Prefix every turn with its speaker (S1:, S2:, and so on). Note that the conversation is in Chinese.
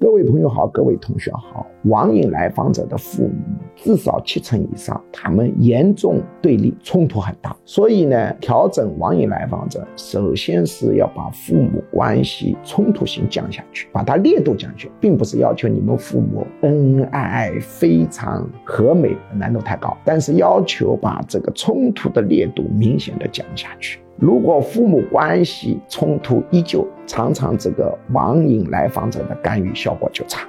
S1: 各位朋友好，各位同学好。网瘾来访者的父母至少七成以上，他们严重对立，冲突很大。所以呢，调整网瘾来访者，首先是要把父母关系冲突性降下去，把它烈度降下去，并不是要求你们父母恩恩爱爱、非常和美，难度太高。但是要求把这个冲突的烈度明显的降下去。如果父母关系冲突依旧，常常这个网瘾来访者的干预效果就差。